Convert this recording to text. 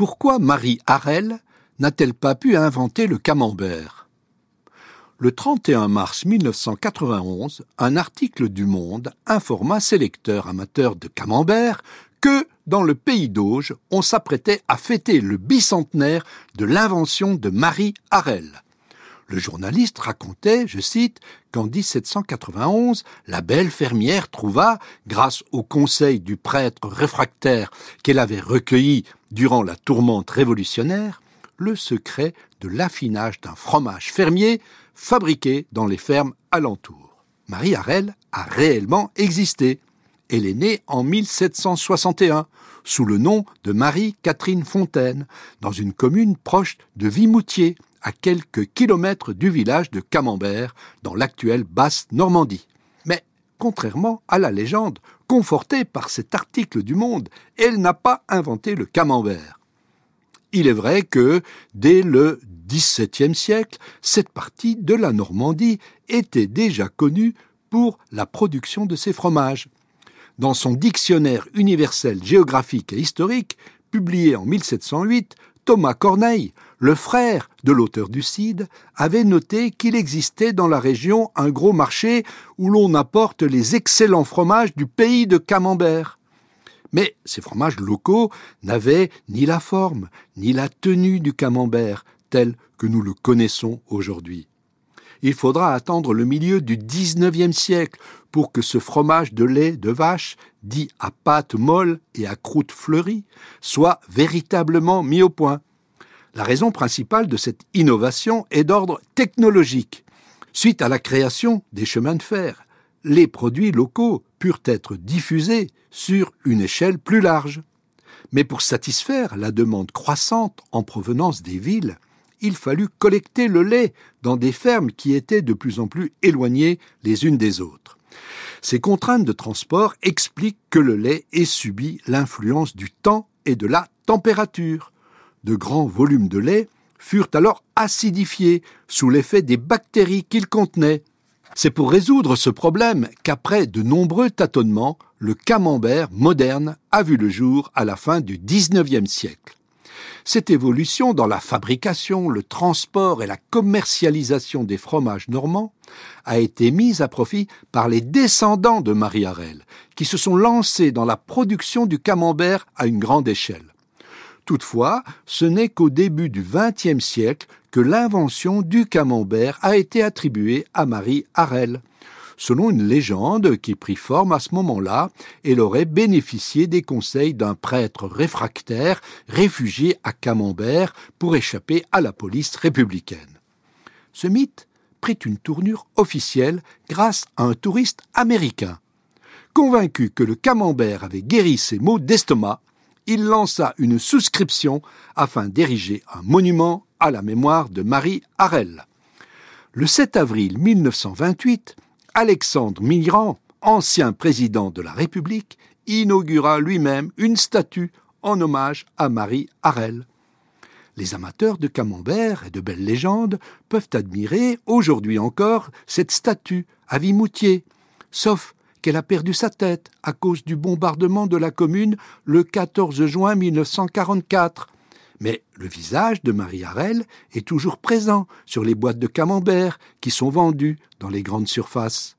Pourquoi Marie Harel n'a-t-elle pas pu inventer le camembert? Le 31 mars 1991, un article du Monde informa ses lecteurs amateurs de camembert que, dans le pays d'Auge, on s'apprêtait à fêter le bicentenaire de l'invention de Marie Harel. Le journaliste racontait, je cite, qu'en 1791, la belle fermière trouva, grâce au conseil du prêtre réfractaire qu'elle avait recueilli durant la tourmente révolutionnaire, le secret de l'affinage d'un fromage fermier fabriqué dans les fermes alentours. Marie Harel a réellement existé. Elle est née en 1761 sous le nom de Marie-Catherine Fontaine, dans une commune proche de Vimoutier, à quelques kilomètres du village de Camembert, dans l'actuelle Basse-Normandie. Mais, contrairement à la légende, confortée par cet article du Monde, elle n'a pas inventé le camembert. Il est vrai que, dès le XVIIe siècle, cette partie de la Normandie était déjà connue pour la production de ses fromages. Dans son dictionnaire universel géographique et historique, publié en 1708, Thomas Corneille, le frère de l'auteur du Cid, avait noté qu'il existait dans la région un gros marché où l'on apporte les excellents fromages du pays de Camembert. Mais ces fromages locaux n'avaient ni la forme, ni la tenue du camembert tel que nous le connaissons aujourd'hui. Il faudra attendre le milieu du XIXe siècle pour que ce fromage de lait de vache, dit à pâte molle et à croûte fleurie, soit véritablement mis au point. La raison principale de cette innovation est d'ordre technologique. Suite à la création des chemins de fer, les produits locaux purent être diffusés sur une échelle plus large. Mais pour satisfaire la demande croissante en provenance des villes, il fallut collecter le lait dans des fermes qui étaient de plus en plus éloignées les unes des autres. Ces contraintes de transport expliquent que le lait ait subi l'influence du temps et de la température. De grands volumes de lait furent alors acidifiés sous l'effet des bactéries qu'il contenait. C'est pour résoudre ce problème qu'après de nombreux tâtonnements, le camembert moderne a vu le jour à la fin du XIXe siècle. Cette évolution dans la fabrication, le transport et la commercialisation des fromages normands a été mise à profit par les descendants de Marie Harel, qui se sont lancés dans la production du camembert à une grande échelle. Toutefois, ce n'est qu'au début du XXe siècle que l'invention du camembert a été attribuée à Marie Harel. Selon une légende qui prit forme à ce moment-là, elle aurait bénéficié des conseils d'un prêtre réfractaire réfugié à Camembert pour échapper à la police républicaine. Ce mythe prit une tournure officielle grâce à un touriste américain. Convaincu que le camembert avait guéri ses maux d'estomac, il lança une souscription afin d'ériger un monument à la mémoire de Marie Harel. Le 7 avril 1928, Alexandre Mitterrand, ancien président de la République, inaugura lui-même une statue en hommage à Marie Harel. Les amateurs de camembert et de belles légendes peuvent admirer aujourd'hui encore cette statue à Vimoutier, sauf qu'elle a perdu sa tête à cause du bombardement de la commune le 14 juin 1944. Mais le visage de Marie Harel est toujours présent sur les boîtes de camembert qui sont vendues dans les grandes surfaces.